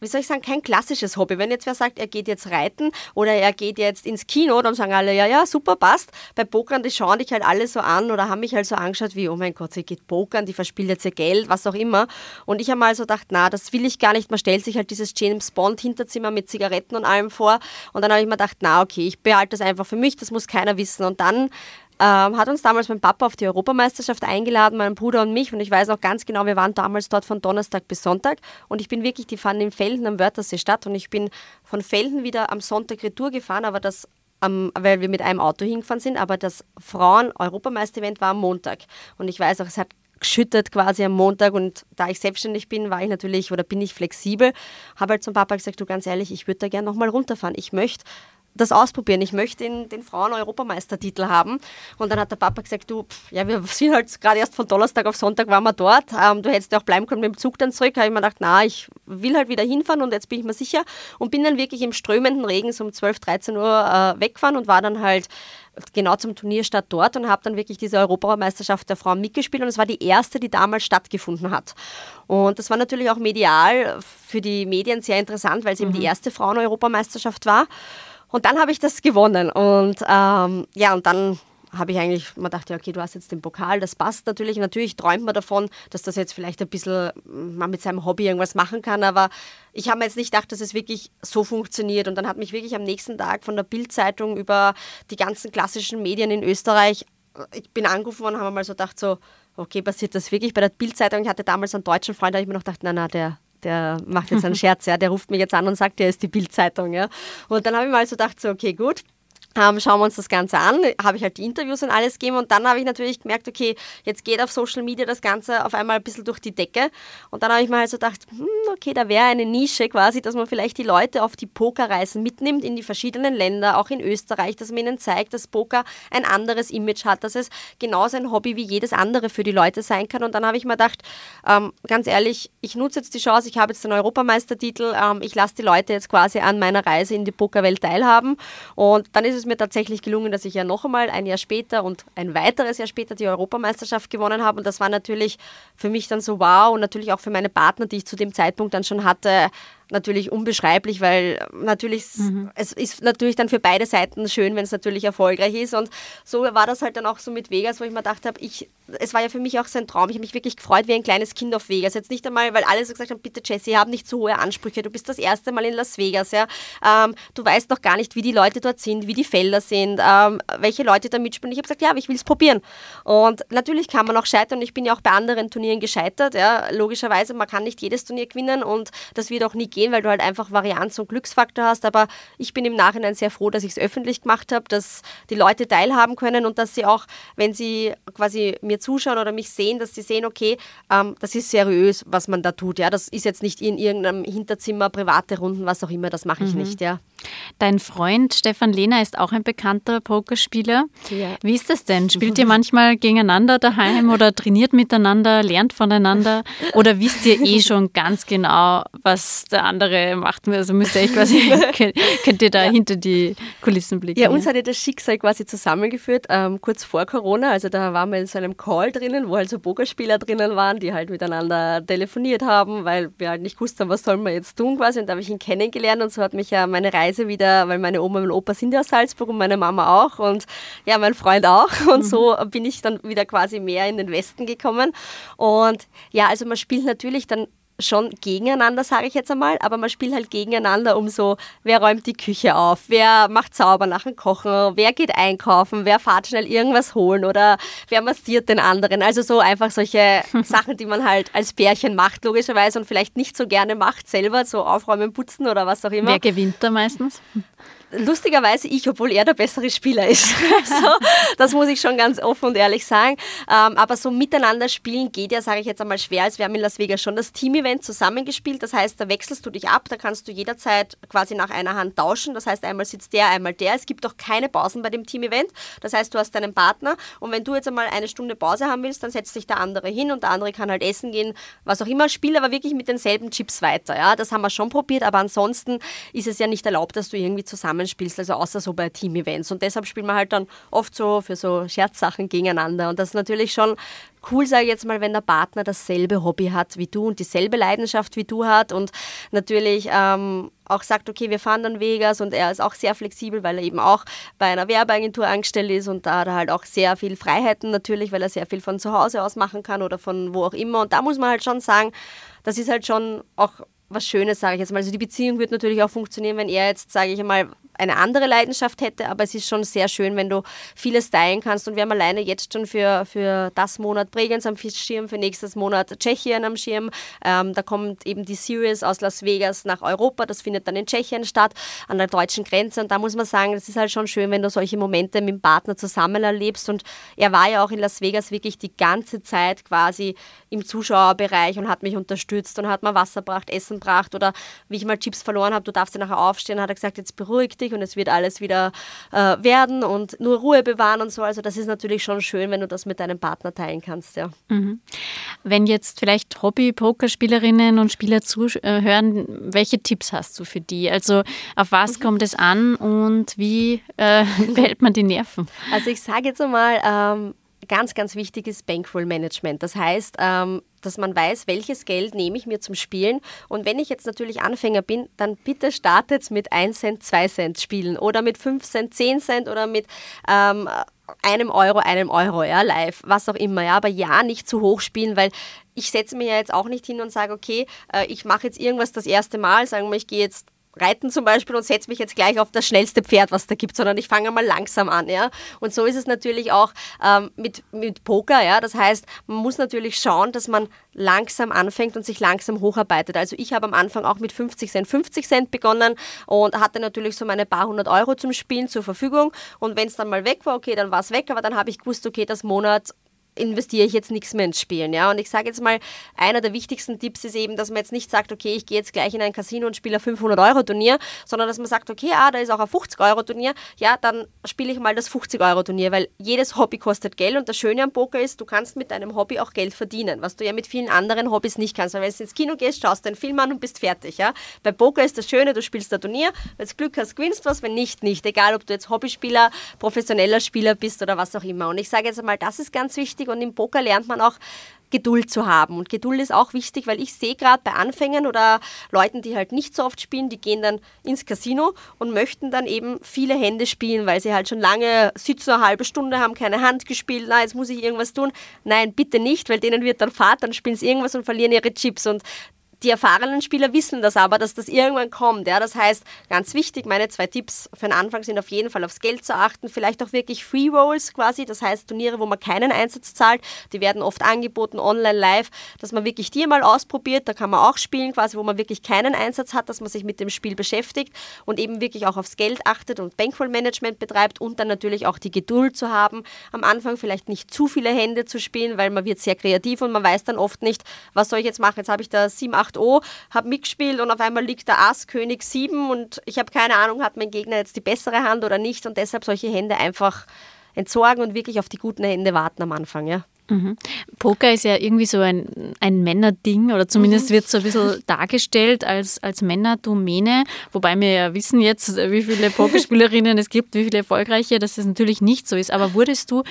wie soll ich sagen, kein klassisches Hobby. Wenn jetzt wer sagt, er geht jetzt reiten oder er geht jetzt ins Kino, dann sagen alle, ja, ja, super, passt. Bei Pokern, die schauen dich halt alle so an oder haben mich halt so angeschaut wie, oh mein Gott, sie geht Pokern, die verspielt jetzt ihr Geld, was auch immer. Und ich habe mal so gedacht, na, das will ich gar nicht. Man stellt sich halt dieses James Bond Hinterzimmer mit Zigaretten und allem vor. Und dann habe ich mir gedacht, na, okay, ich behalte das einfach für mich, das muss keiner wissen. Und dann ähm, hat uns damals mein Papa auf die Europameisterschaft eingeladen, mein Bruder und mich. Und ich weiß auch ganz genau, wir waren damals dort von Donnerstag bis Sonntag. Und ich bin wirklich, die fanden in Felden am Wörthersee statt. Und ich bin von Felden wieder am Sonntag Retour gefahren, aber das um, weil wir mit einem Auto hingefahren sind, aber das Frauen-Europameister-Event war am Montag. Und ich weiß auch, es hat geschüttet quasi am Montag und da ich selbstständig bin, war ich natürlich oder bin ich flexibel. Habe halt zum Papa gesagt, du ganz ehrlich, ich würde da gerne nochmal runterfahren. Ich möchte das ausprobieren. Ich möchte den, den Frauen-Europameistertitel haben. Und dann hat der Papa gesagt, du, pff, ja, wir sind halt gerade erst von Donnerstag auf Sonntag waren wir dort. Ähm, du hättest ja auch bleiben können mit dem Zug dann zurück. Da habe ich mir gedacht, na, ich will halt wieder hinfahren und jetzt bin ich mir sicher. Und bin dann wirklich im strömenden Regen so um 12, 13 Uhr äh, weggefahren und war dann halt genau zum Turnierstart dort und habe dann wirklich diese Europameisterschaft der Frauen mitgespielt und es war die erste, die damals stattgefunden hat. Und das war natürlich auch medial für die Medien sehr interessant, weil es mhm. eben die erste Frauen-Europameisterschaft war. Und dann habe ich das gewonnen. Und ähm, ja, und dann habe ich eigentlich, man dachte, okay, du hast jetzt den Pokal, das passt natürlich. Natürlich träumt man davon, dass das jetzt vielleicht ein bisschen man mit seinem Hobby irgendwas machen kann, aber ich habe mir jetzt nicht gedacht, dass es wirklich so funktioniert. Und dann hat mich wirklich am nächsten Tag von der Bildzeitung über die ganzen klassischen Medien in Österreich, ich bin angerufen worden, haben mal so gedacht, so, okay, passiert das wirklich bei der Bildzeitung? Ich hatte damals einen deutschen Freund, da habe ich mir noch gedacht, na, na, der, der macht jetzt einen Scherz, ja, der ruft mich jetzt an und sagt, der ist die Bildzeitung, ja. Und dann habe ich mal so gedacht, so, okay, gut, ähm, schauen wir uns das Ganze an, habe ich halt die Interviews und alles gegeben und dann habe ich natürlich gemerkt, okay, jetzt geht auf Social Media das Ganze auf einmal ein bisschen durch die Decke. Und dann habe ich mir halt so gedacht, hm, okay, da wäre eine Nische quasi, dass man vielleicht die Leute auf die Pokerreisen mitnimmt in die verschiedenen Länder, auch in Österreich, dass man ihnen zeigt, dass Poker ein anderes Image hat, dass es genauso ein Hobby wie jedes andere für die Leute sein kann. Und dann habe ich mir gedacht, ähm, ganz ehrlich, ich nutze jetzt die Chance, ich habe jetzt den Europameistertitel, ähm, ich lasse die Leute jetzt quasi an meiner Reise in die Pokerwelt teilhaben. Und dann ist es mir tatsächlich gelungen, dass ich ja noch einmal ein Jahr später und ein weiteres Jahr später die Europameisterschaft gewonnen habe. Und das war natürlich für mich dann so wow und natürlich auch für meine Partner, die ich zu dem Zeitpunkt dann schon hatte, natürlich unbeschreiblich, weil natürlich, mhm. es ist natürlich dann für beide Seiten schön, wenn es natürlich erfolgreich ist. Und so war das halt dann auch so mit Vegas, wo ich mir gedacht habe, ich, es war ja für mich auch sein Traum. Ich habe mich wirklich gefreut wie ein kleines Kind auf Vegas. Jetzt nicht einmal, weil alle so gesagt haben, bitte Jesse, hab nicht so hohe Ansprüche. Du bist das erste Mal in Las Vegas, ja. Ähm, du weißt noch gar nicht, wie die Leute dort sind, wie die Felder sind, ähm, welche Leute da mitspielen. Ich habe gesagt, ja, aber ich will es probieren. Und natürlich kann man auch scheitern. Ich bin ja auch bei anderen Turnieren gescheitert, ja. Logischerweise, man kann nicht jedes Turnier gewinnen und das wird auch nie gehen gehen, weil du halt einfach Varianz und Glücksfaktor hast. Aber ich bin im Nachhinein sehr froh, dass ich es öffentlich gemacht habe, dass die Leute teilhaben können und dass sie auch, wenn sie quasi mir zuschauen oder mich sehen, dass sie sehen, okay, ähm, das ist seriös, was man da tut. Ja, das ist jetzt nicht in irgendeinem Hinterzimmer, private Runden, was auch immer, das mache ich mhm. nicht. Ja. Dein Freund Stefan Lehner ist auch ein bekannter Pokerspieler. Ja. Wie ist das denn? Spielt ihr manchmal gegeneinander daheim oder trainiert miteinander, lernt voneinander? Oder wisst ihr eh schon ganz genau, was der andere macht? Also müsst ihr euch quasi, könnt ihr da ja. hinter die Kulissen blicken? Ja, uns hat ja das Schicksal quasi zusammengeführt, ähm, kurz vor Corona. Also da waren wir in so einem Call drinnen, wo halt so Pokerspieler drinnen waren, die halt miteinander telefoniert haben, weil wir halt nicht gewusst haben, was sollen wir jetzt tun quasi. Und da habe ich ihn kennengelernt und so hat mich ja meine Reise Reise wieder, weil meine Oma und mein Opa sind ja aus Salzburg und meine Mama auch und ja, mein Freund auch. Und mhm. so bin ich dann wieder quasi mehr in den Westen gekommen. Und ja, also man spielt natürlich dann schon gegeneinander, sage ich jetzt einmal, aber man spielt halt gegeneinander um so, wer räumt die Küche auf, wer macht sauber nach dem Kochen, wer geht einkaufen, wer fährt schnell irgendwas holen oder wer massiert den anderen. Also so einfach solche Sachen, die man halt als Pärchen macht, logischerweise und vielleicht nicht so gerne macht selber, so aufräumen, putzen oder was auch immer. Wer gewinnt da meistens? lustigerweise ich, obwohl er der bessere Spieler ist. also, das muss ich schon ganz offen und ehrlich sagen. Ähm, aber so miteinander spielen geht ja, sage ich jetzt einmal, schwer, als wir haben in Las Vegas schon das Team-Event zusammengespielt. Das heißt, da wechselst du dich ab, da kannst du jederzeit quasi nach einer Hand tauschen. Das heißt, einmal sitzt der, einmal der. Es gibt auch keine Pausen bei dem Team-Event. Das heißt, du hast deinen Partner und wenn du jetzt einmal eine Stunde Pause haben willst, dann setzt sich der andere hin und der andere kann halt essen gehen, was auch immer. Spiel aber wirklich mit denselben Chips weiter. Ja? Das haben wir schon probiert, aber ansonsten ist es ja nicht erlaubt, dass du irgendwie zusammen zusammenspielst, also außer so bei Team-Events. Und deshalb spielt man halt dann oft so für so Scherzsachen gegeneinander. Und das ist natürlich schon cool, sage ich jetzt mal, wenn der Partner dasselbe Hobby hat wie du und dieselbe Leidenschaft wie du hat und natürlich ähm, auch sagt, okay, wir fahren dann Vegas und er ist auch sehr flexibel, weil er eben auch bei einer Werbeagentur angestellt ist und da hat er halt auch sehr viel Freiheiten natürlich, weil er sehr viel von zu Hause aus machen kann oder von wo auch immer. Und da muss man halt schon sagen, das ist halt schon auch was Schönes, sage ich jetzt mal. Also die Beziehung wird natürlich auch funktionieren, wenn er jetzt, sage ich einmal, eine andere Leidenschaft hätte, aber es ist schon sehr schön, wenn du vieles teilen kannst. Und wir haben alleine jetzt schon für, für das Monat Bregenz am Schirm, für nächstes Monat Tschechien am Schirm. Ähm, da kommt eben die Series aus Las Vegas nach Europa. Das findet dann in Tschechien statt, an der deutschen Grenze. Und da muss man sagen, es ist halt schon schön, wenn du solche Momente mit dem Partner zusammen erlebst. Und er war ja auch in Las Vegas wirklich die ganze Zeit quasi im Zuschauerbereich und hat mich unterstützt und hat mir Wasser gebracht, Essen gebracht. Oder wie ich mal Chips verloren habe, du darfst ja nachher aufstehen, hat er gesagt, jetzt beruhig dich wichtig und es wird alles wieder äh, werden und nur Ruhe bewahren und so. Also das ist natürlich schon schön, wenn du das mit deinem Partner teilen kannst, ja. Mhm. Wenn jetzt vielleicht Hobby-Pokerspielerinnen und Spieler zuhören, welche Tipps hast du für die? Also auf was mhm. kommt es an und wie äh, behält man die Nerven? Also ich sage jetzt einmal, ähm, ganz, ganz wichtig ist Bankroll Management. Das heißt, ähm, dass man weiß, welches Geld nehme ich mir zum Spielen. Und wenn ich jetzt natürlich Anfänger bin, dann bitte startet mit 1 Cent, 2 Cent Spielen oder mit 5 Cent, 10 Cent oder mit ähm, einem Euro, einem Euro, ja, live, was auch immer, ja, aber ja, nicht zu hoch spielen, weil ich setze mir ja jetzt auch nicht hin und sage, okay, äh, ich mache jetzt irgendwas das erste Mal, sagen wir, ich gehe jetzt Reiten zum Beispiel und setze mich jetzt gleich auf das schnellste Pferd, was da gibt, sondern ich fange mal langsam an. Ja? Und so ist es natürlich auch ähm, mit, mit Poker. Ja? Das heißt, man muss natürlich schauen, dass man langsam anfängt und sich langsam hocharbeitet. Also ich habe am Anfang auch mit 50 Cent, 50 Cent begonnen und hatte natürlich so meine paar hundert Euro zum Spielen zur Verfügung. Und wenn es dann mal weg war, okay, dann war es weg, aber dann habe ich gewusst, okay, das Monat investiere ich jetzt nichts mehr ins Spielen. Ja? Und ich sage jetzt mal, einer der wichtigsten Tipps ist eben, dass man jetzt nicht sagt, okay, ich gehe jetzt gleich in ein Casino und spiele ein 500-Euro-Turnier, sondern dass man sagt, okay, ah, da ist auch ein 50-Euro-Turnier, ja, dann spiele ich mal das 50-Euro-Turnier, weil jedes Hobby kostet Geld und das Schöne am Poker ist, du kannst mit deinem Hobby auch Geld verdienen, was du ja mit vielen anderen Hobbys nicht kannst. Weil wenn du ins Kino gehst, schaust du einen Film an und bist fertig. Ja? Bei Poker ist das Schöne, du spielst ein Turnier, wenn du Glück hast, gewinnst was, wenn nicht, nicht. Egal, ob du jetzt Hobbyspieler, professioneller Spieler bist oder was auch immer. Und ich sage jetzt einmal, das ist ganz wichtig und im Poker lernt man auch Geduld zu haben. Und Geduld ist auch wichtig, weil ich sehe gerade bei Anfängern oder Leuten, die halt nicht so oft spielen, die gehen dann ins Casino und möchten dann eben viele Hände spielen, weil sie halt schon lange sitzen, eine halbe Stunde, haben keine Hand gespielt, na, jetzt muss ich irgendwas tun. Nein, bitte nicht, weil denen wird dann Fahrt, dann spielen sie irgendwas und verlieren ihre Chips. Und die erfahrenen Spieler wissen das aber, dass das irgendwann kommt. Ja? Das heißt, ganz wichtig, meine zwei Tipps für den Anfang sind auf jeden Fall aufs Geld zu achten, vielleicht auch wirklich Free Rolls quasi, das heißt Turniere, wo man keinen Einsatz zahlt, die werden oft angeboten, online, live, dass man wirklich die mal ausprobiert, da kann man auch spielen quasi, wo man wirklich keinen Einsatz hat, dass man sich mit dem Spiel beschäftigt und eben wirklich auch aufs Geld achtet und Bankroll Management betreibt und dann natürlich auch die Geduld zu haben, am Anfang vielleicht nicht zu viele Hände zu spielen, weil man wird sehr kreativ und man weiß dann oft nicht, was soll ich jetzt machen, jetzt habe ich da sieben, acht 8O, habe mitgespielt und auf einmal liegt der Ass König 7 und ich habe keine Ahnung, hat mein Gegner jetzt die bessere Hand oder nicht und deshalb solche Hände einfach entsorgen und wirklich auf die guten Hände warten am Anfang, ja. Mhm. Poker ist ja irgendwie so ein, ein Männerding oder zumindest mhm. wird so ein bisschen dargestellt als, als Männerdomäne, wobei wir ja wissen jetzt, wie viele Pokerspielerinnen es gibt, wie viele erfolgreiche, dass das natürlich nicht so ist. Aber wurdest du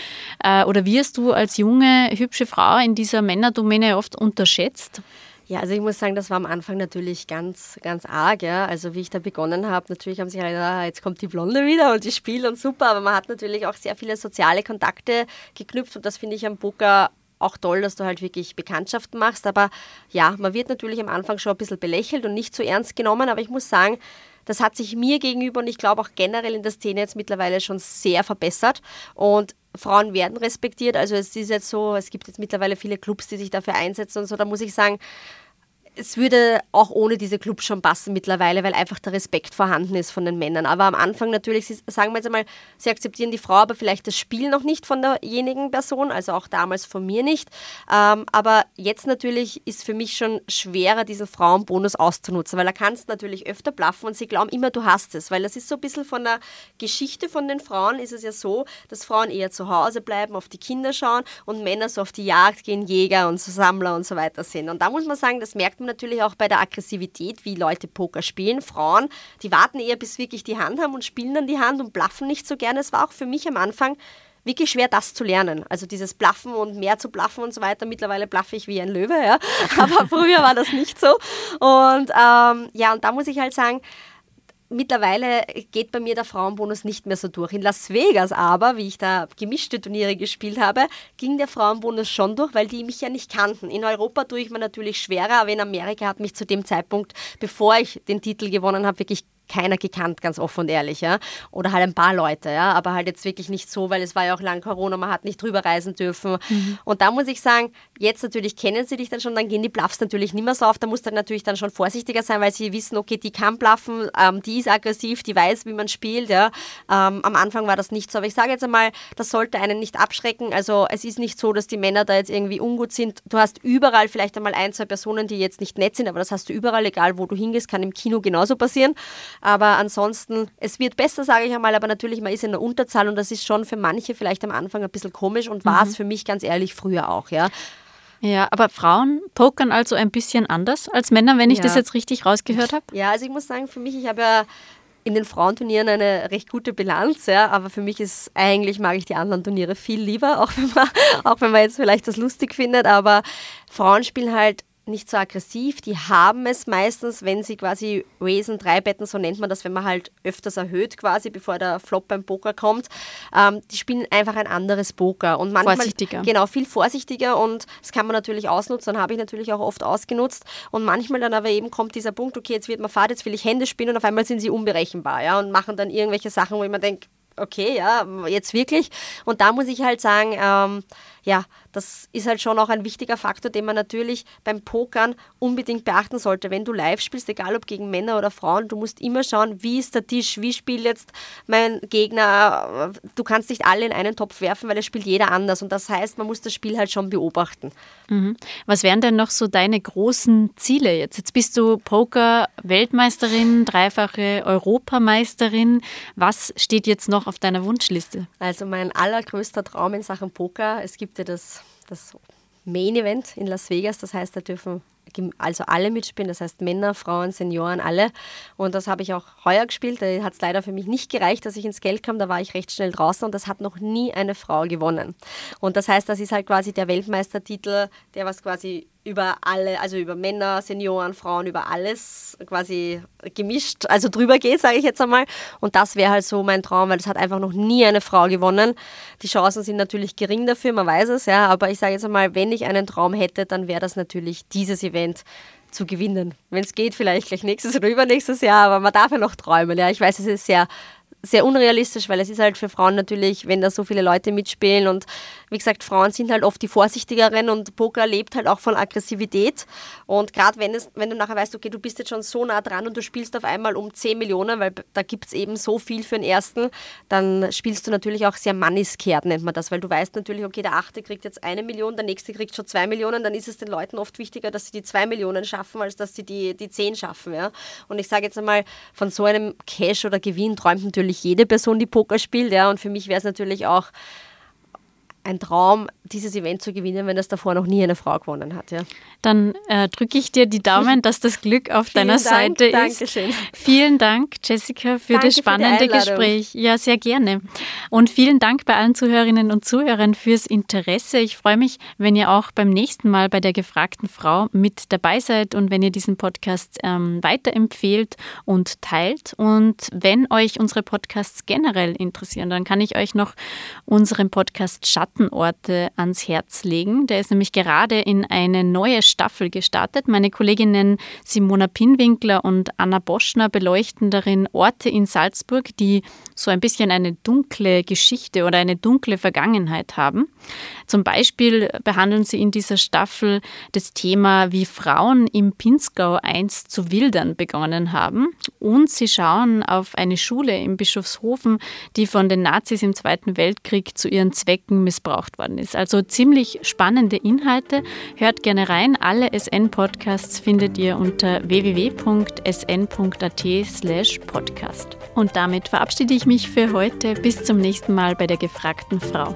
äh, oder wirst du als junge, hübsche Frau in dieser Männerdomäne oft unterschätzt? Ja, also ich muss sagen, das war am Anfang natürlich ganz, ganz arg. Ja. Also wie ich da begonnen habe, natürlich haben sie halt, ah, jetzt kommt die Blonde wieder und die spielt und super, aber man hat natürlich auch sehr viele soziale Kontakte geknüpft und das finde ich am Poker auch toll, dass du halt wirklich Bekanntschaften machst. Aber ja, man wird natürlich am Anfang schon ein bisschen belächelt und nicht so ernst genommen, aber ich muss sagen, das hat sich mir gegenüber und ich glaube auch generell in der Szene jetzt mittlerweile schon sehr verbessert. Und Frauen werden respektiert. Also es ist jetzt so, es gibt jetzt mittlerweile viele Clubs, die sich dafür einsetzen und so. Da muss ich sagen, es würde auch ohne diese Clubs schon passen mittlerweile, weil einfach der Respekt vorhanden ist von den Männern. Aber am Anfang natürlich, sagen wir jetzt einmal, sie akzeptieren die Frau, aber vielleicht das Spiel noch nicht von derjenigen Person, also auch damals von mir nicht. Ähm, aber jetzt natürlich ist für mich schon schwerer, diesen Frauenbonus auszunutzen, weil da kannst natürlich öfter blaffen und sie glauben immer, du hast es. Weil das ist so ein bisschen von der Geschichte von den Frauen ist es ja so, dass Frauen eher zu Hause bleiben, auf die Kinder schauen und Männer so auf die Jagd gehen, Jäger und so Sammler und so weiter sind. Und da muss man sagen, das merkt man natürlich auch bei der Aggressivität, wie Leute Poker spielen. Frauen, die warten eher, bis wirklich die Hand haben und spielen dann die Hand und blaffen nicht so gerne. Es war auch für mich am Anfang wirklich schwer, das zu lernen. Also dieses Blaffen und mehr zu blaffen und so weiter. Mittlerweile blaffe ich wie ein Löwe, ja. Aber früher war das nicht so. Und ähm, ja, und da muss ich halt sagen, Mittlerweile geht bei mir der Frauenbonus nicht mehr so durch. In Las Vegas aber, wie ich da gemischte Turniere gespielt habe, ging der Frauenbonus schon durch, weil die mich ja nicht kannten. In Europa tue ich mir natürlich schwerer, aber in Amerika hat mich zu dem Zeitpunkt, bevor ich den Titel gewonnen habe, wirklich keiner gekannt, ganz offen und ehrlich, ja. Oder halt ein paar Leute, ja. Aber halt jetzt wirklich nicht so, weil es war ja auch lang Corona, man hat nicht drüber reisen dürfen. Mhm. Und da muss ich sagen, jetzt natürlich kennen sie dich dann schon, dann gehen die Bluffs natürlich nicht mehr so auf. Da musst du natürlich dann schon vorsichtiger sein, weil sie wissen, okay, die kann bluffen, ähm, die ist aggressiv, die weiß, wie man spielt, ja. Ähm, am Anfang war das nicht so. Aber ich sage jetzt einmal, das sollte einen nicht abschrecken. Also es ist nicht so, dass die Männer da jetzt irgendwie ungut sind. Du hast überall vielleicht einmal ein, zwei Personen, die jetzt nicht nett sind, aber das hast du überall, egal wo du hingehst, kann im Kino genauso passieren. Aber ansonsten, es wird besser, sage ich einmal, aber natürlich, man ist in der Unterzahl und das ist schon für manche vielleicht am Anfang ein bisschen komisch und war es mhm. für mich ganz ehrlich früher auch, ja. Ja, aber Frauen pokern also ein bisschen anders als Männer, wenn ich ja. das jetzt richtig rausgehört habe? Ja, also ich muss sagen, für mich, ich habe ja in den Frauenturnieren eine recht gute Bilanz, ja, aber für mich ist eigentlich mag ich die anderen Turniere viel lieber, auch wenn man, auch wenn man jetzt vielleicht das lustig findet, aber Frauen spielen halt nicht so aggressiv. Die haben es meistens, wenn sie quasi raisen, drei Betten, so nennt man das, wenn man halt öfters erhöht quasi, bevor der Flop beim Poker kommt. Ähm, die spielen einfach ein anderes Poker. Und manchmal, vorsichtiger. Genau, viel vorsichtiger und das kann man natürlich ausnutzen, dann habe ich natürlich auch oft ausgenutzt. Und manchmal dann aber eben kommt dieser Punkt, okay, jetzt wird man fad, jetzt will ich Hände spielen und auf einmal sind sie unberechenbar ja, und machen dann irgendwelche Sachen, wo ich mir denke, okay, ja, jetzt wirklich. Und da muss ich halt sagen, ähm, ja, das ist halt schon auch ein wichtiger Faktor, den man natürlich beim Pokern unbedingt beachten sollte. Wenn du live spielst, egal ob gegen Männer oder Frauen, du musst immer schauen, wie ist der Tisch, wie spielt jetzt mein Gegner. Du kannst nicht alle in einen Topf werfen, weil es spielt jeder anders. Und das heißt, man muss das Spiel halt schon beobachten. Mhm. Was wären denn noch so deine großen Ziele jetzt? Jetzt bist du Poker-Weltmeisterin, dreifache Europameisterin. Was steht jetzt noch auf deiner Wunschliste? Also mein allergrößter Traum in Sachen Poker, es gibt ja das, das Main Event in Las Vegas, das heißt, da dürfen also alle mitspielen, das heißt Männer, Frauen, Senioren, alle. Und das habe ich auch heuer gespielt. Da hat es leider für mich nicht gereicht, dass ich ins Geld kam. Da war ich recht schnell draußen und das hat noch nie eine Frau gewonnen. Und das heißt, das ist halt quasi der Weltmeistertitel, der was quasi über alle, also über Männer, Senioren, Frauen, über alles quasi gemischt, also drüber geht, sage ich jetzt einmal. Und das wäre halt so mein Traum, weil es hat einfach noch nie eine Frau gewonnen. Die Chancen sind natürlich gering dafür, man weiß es, ja. Aber ich sage jetzt einmal, wenn ich einen Traum hätte, dann wäre das natürlich dieses Event zu gewinnen. Wenn es geht, vielleicht gleich nächstes oder übernächstes Jahr, aber man darf ja noch träumen. Ja, ich weiß, es ist sehr sehr unrealistisch, weil es ist halt für Frauen natürlich, wenn da so viele Leute mitspielen und wie gesagt, Frauen sind halt oft die vorsichtigeren und Poker lebt halt auch von Aggressivität und gerade wenn, wenn du nachher weißt, okay, du bist jetzt schon so nah dran und du spielst auf einmal um 10 Millionen, weil da gibt es eben so viel für den ersten, dann spielst du natürlich auch sehr manniskehrt, nennt man das, weil du weißt natürlich, okay, der achte kriegt jetzt eine Million, der nächste kriegt schon zwei Millionen, dann ist es den Leuten oft wichtiger, dass sie die zwei Millionen schaffen, als dass sie die, die zehn schaffen. Ja? Und ich sage jetzt einmal, von so einem Cash oder Gewinn träumt natürlich jede Person, die Poker spielt. Ja? Und für mich wäre es natürlich auch ein Traum, dieses Event zu gewinnen, wenn das davor noch nie eine Frau gewonnen hat. Ja. Dann äh, drücke ich dir die Daumen, dass das Glück auf deiner Dank, Seite ist. Dankeschön. Vielen Dank, Jessica, für Danke das spannende für Gespräch. Ja, sehr gerne. Und vielen Dank bei allen Zuhörerinnen und Zuhörern fürs Interesse. Ich freue mich, wenn ihr auch beim nächsten Mal bei der gefragten Frau mit dabei seid und wenn ihr diesen Podcast ähm, weiterempfehlt und teilt. Und wenn euch unsere Podcasts generell interessieren, dann kann ich euch noch unseren Podcast Schatten Schattenorte ans Herz legen. Der ist nämlich gerade in eine neue Staffel gestartet. Meine Kolleginnen Simona Pinwinkler und Anna Boschner beleuchten darin Orte in Salzburg, die so ein bisschen eine dunkle Geschichte oder eine dunkle Vergangenheit haben. Zum Beispiel behandeln sie in dieser Staffel das Thema, wie Frauen im Pinzgau einst zu wildern begonnen haben. Und sie schauen auf eine Schule in Bischofshofen, die von den Nazis im Zweiten Weltkrieg zu ihren Zwecken missbraucht worden ist. Also ziemlich spannende Inhalte. Hört gerne rein. Alle SN-Podcasts findet ihr unter www.sn.at podcast. Und damit verabschiede ich mich für heute. Bis zum nächsten Mal bei der gefragten Frau.